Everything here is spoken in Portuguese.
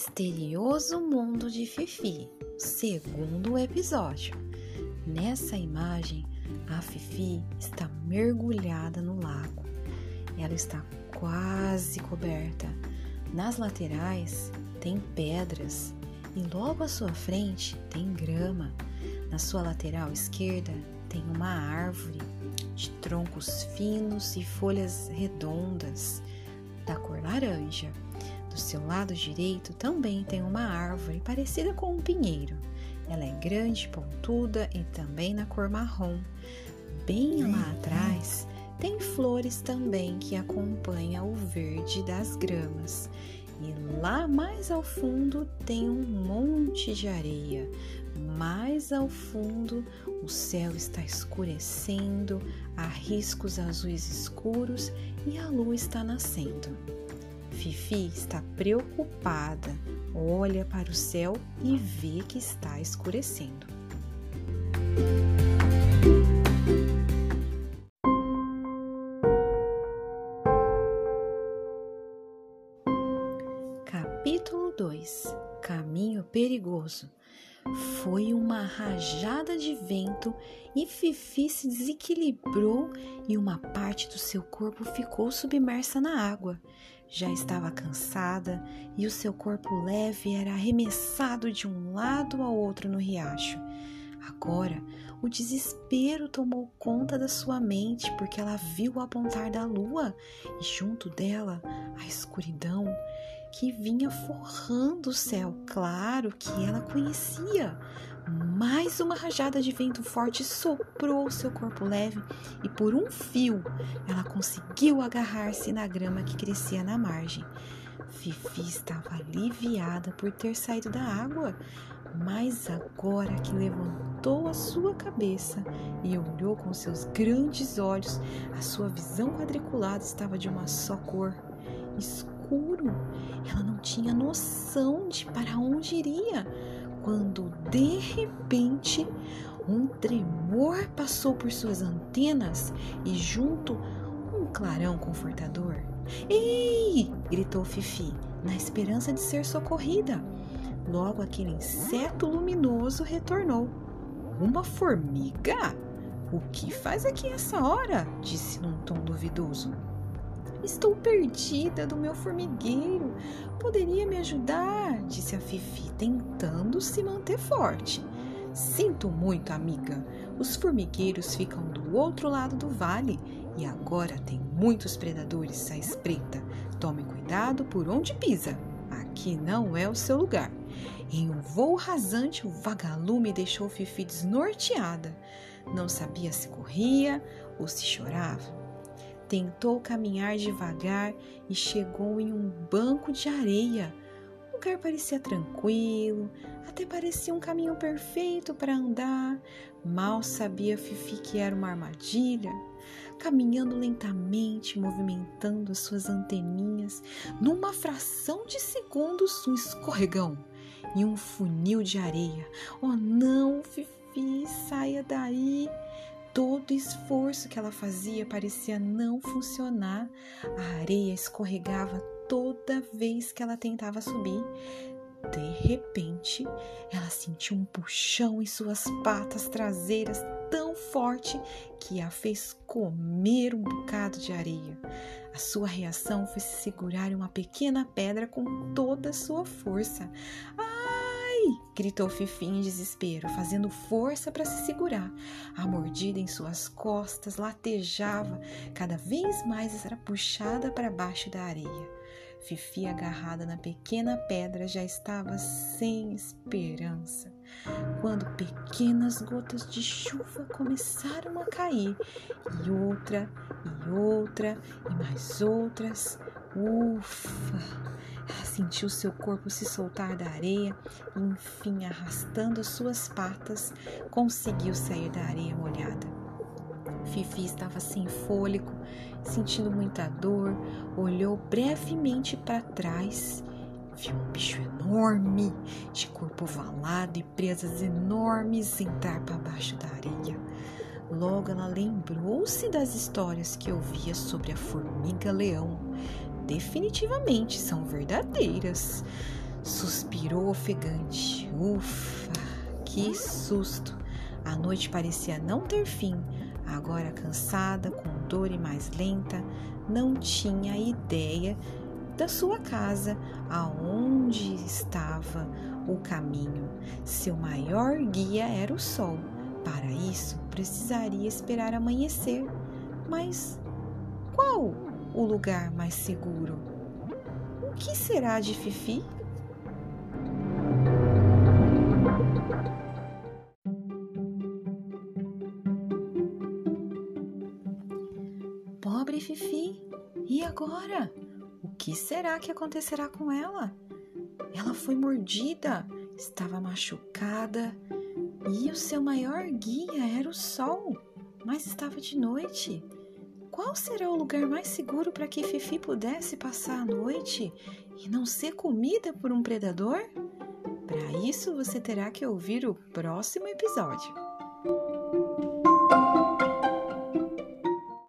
Misterioso Mundo de Fifi, segundo episódio. Nessa imagem, a Fifi está mergulhada no lago. Ela está quase coberta. Nas laterais tem pedras e logo à sua frente tem grama. Na sua lateral esquerda tem uma árvore de troncos finos e folhas redondas da cor laranja. Do seu lado direito também tem uma árvore parecida com um pinheiro. Ela é grande, pontuda e também na cor marrom. Bem lá atrás tem flores também que acompanham o verde das gramas. E lá mais ao fundo tem um monte de areia. Mais ao fundo, o céu está escurecendo, há riscos azuis escuros e a lua está nascendo. Fifi está preocupada, olha para o céu e vê que está escurecendo. Capítulo 2 Caminho Perigoso foi uma rajada de vento e Fifi se desequilibrou e uma parte do seu corpo ficou submersa na água. Já estava cansada e o seu corpo leve era arremessado de um lado ao outro no riacho. Agora, o desespero tomou conta da sua mente porque ela viu o apontar da lua e junto dela a escuridão que vinha forrando o céu. Claro que ela conhecia. Mais uma rajada de vento forte soprou seu corpo leve e por um fio ela conseguiu agarrar-se na grama que crescia na margem. Fifi estava aliviada por ter saído da água, mas agora que levantou a sua cabeça e olhou com seus grandes olhos, a sua visão quadriculada estava de uma só cor, escuro. Ela não tinha noção de para onde iria quando de repente um tremor passou por suas antenas e junto um clarão confortador. Ei! gritou Fifi, na esperança de ser socorrida. Logo aquele inseto luminoso retornou. Uma formiga? O que faz aqui essa hora? disse num tom duvidoso. Estou perdida do meu formigueiro. Poderia me ajudar? disse a Fifi, tentando se manter forte. Sinto muito, amiga. Os formigueiros ficam do outro lado do vale e agora tem muitos predadores à espreita. Tome cuidado por onde pisa. Aqui não é o seu lugar. Em um voo rasante, o vagalume deixou Fifi desnorteada. Não sabia se corria ou se chorava. Tentou caminhar devagar e chegou em um banco de areia. O lugar parecia tranquilo, até parecia um caminho perfeito para andar. Mal sabia Fifi que era uma armadilha. Caminhando lentamente, movimentando as suas anteninhas, numa fração de segundos, um escorregão e um funil de areia. Oh não, Fifi, saia daí! Todo esforço que ela fazia parecia não funcionar. A areia escorregava toda vez que ela tentava subir. De repente, ela sentiu um puxão em suas patas traseiras tão forte que a fez comer um bocado de areia. A sua reação foi se segurar uma pequena pedra com toda a sua força. Ah, gritou Fifi em desespero, fazendo força para se segurar. A mordida em suas costas latejava, cada vez mais era puxada para baixo da areia. Fifi, agarrada na pequena pedra, já estava sem esperança. Quando pequenas gotas de chuva começaram a cair, e outra, e outra, e mais outras, ufa! Sentiu seu corpo se soltar da areia e, enfim, arrastando suas patas, conseguiu sair da areia molhada. Fifi estava sem fôlego, sentindo muita dor, olhou brevemente para trás, viu um bicho enorme, de corpo ovalado e presas enormes entrar para baixo da areia. Logo ela lembrou-se das histórias que ouvia sobre a formiga-leão definitivamente são verdadeiras. suspirou ofegante. Ufa, que susto! A noite parecia não ter fim. Agora cansada, com dor e mais lenta, não tinha ideia da sua casa, aonde estava o caminho. Seu maior guia era o sol. Para isso, precisaria esperar amanhecer. Mas qual o lugar mais seguro? O que será de Fifi? Pobre Fifi, e agora? O que será que acontecerá com ela? Ela foi mordida, estava machucada e o seu maior guia era o sol, mas estava de noite. Qual será o lugar mais seguro para que Fifi pudesse passar a noite e não ser comida por um predador? Para isso você terá que ouvir o próximo episódio.